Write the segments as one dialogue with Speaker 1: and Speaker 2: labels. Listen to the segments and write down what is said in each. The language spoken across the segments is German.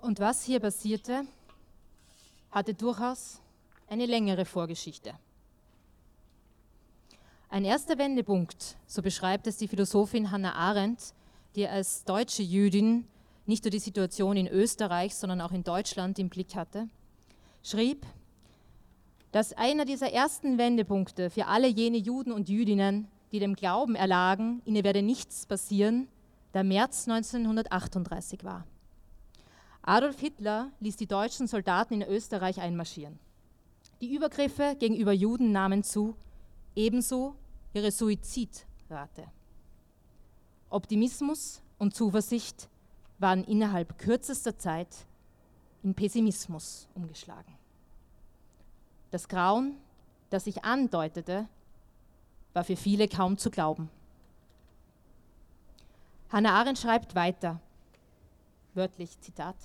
Speaker 1: Und was hier passierte, hatte durchaus eine längere Vorgeschichte. Ein erster Wendepunkt, so beschreibt es die Philosophin Hannah Arendt, die als deutsche Jüdin nicht nur die Situation in Österreich, sondern auch in Deutschland im Blick hatte, schrieb, dass einer dieser ersten Wendepunkte für alle jene Juden und Jüdinnen, die dem Glauben erlagen, ihnen werde nichts passieren, der März 1938 war. Adolf Hitler ließ die deutschen Soldaten in Österreich einmarschieren. Die Übergriffe gegenüber Juden nahmen zu, ebenso ihre Suizidrate. Optimismus und Zuversicht waren innerhalb kürzester Zeit in Pessimismus umgeschlagen. Das Grauen, das sich andeutete, war für viele kaum zu glauben. Hannah Arendt schreibt weiter, wörtlich Zitat.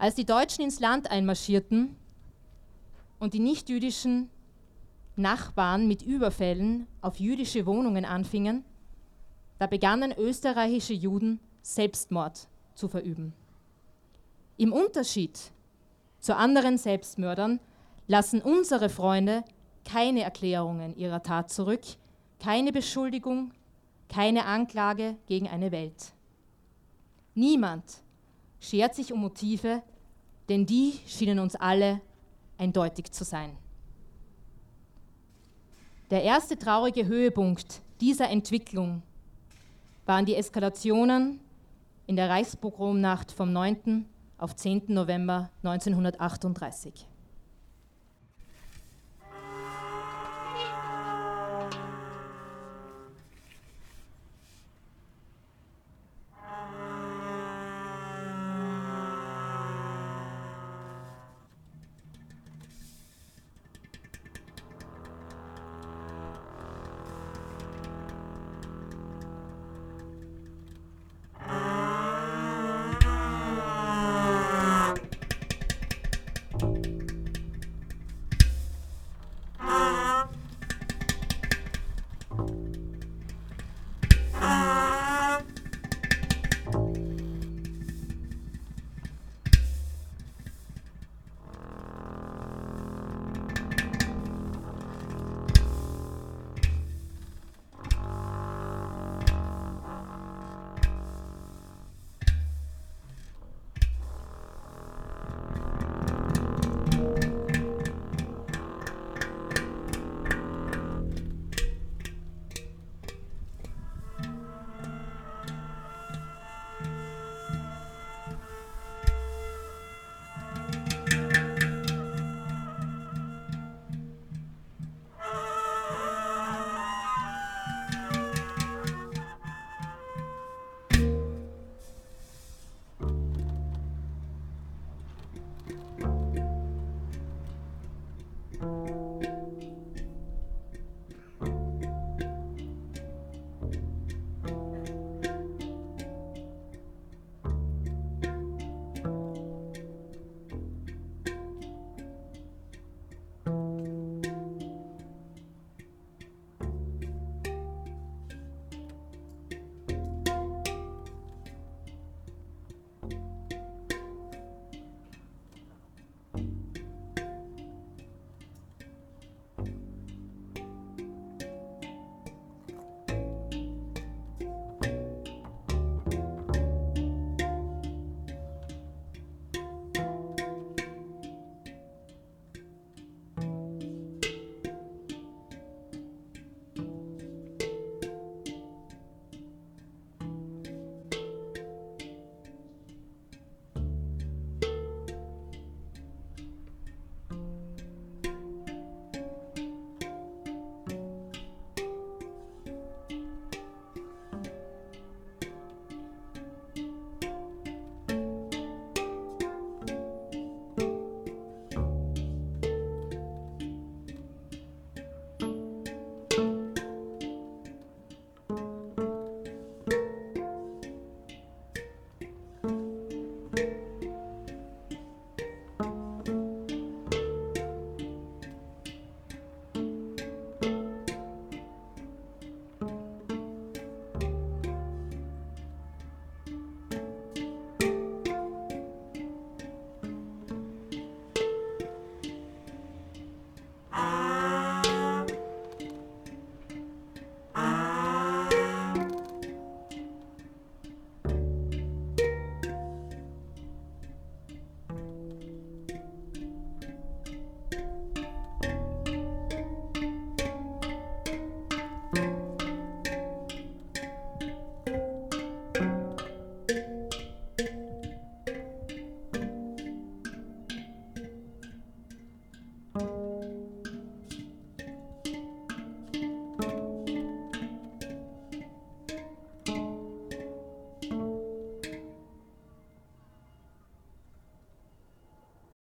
Speaker 1: Als die Deutschen ins Land einmarschierten und die nichtjüdischen Nachbarn mit Überfällen auf jüdische Wohnungen anfingen, da begannen österreichische Juden Selbstmord zu verüben. Im Unterschied zu anderen Selbstmördern lassen unsere Freunde keine Erklärungen ihrer Tat zurück, keine Beschuldigung, keine Anklage gegen eine Welt. Niemand schert sich um Motive, denn die schienen uns alle eindeutig zu sein. Der erste traurige Höhepunkt dieser Entwicklung waren die Eskalationen in der Reichspogromnacht vom 9. auf 10. November 1938.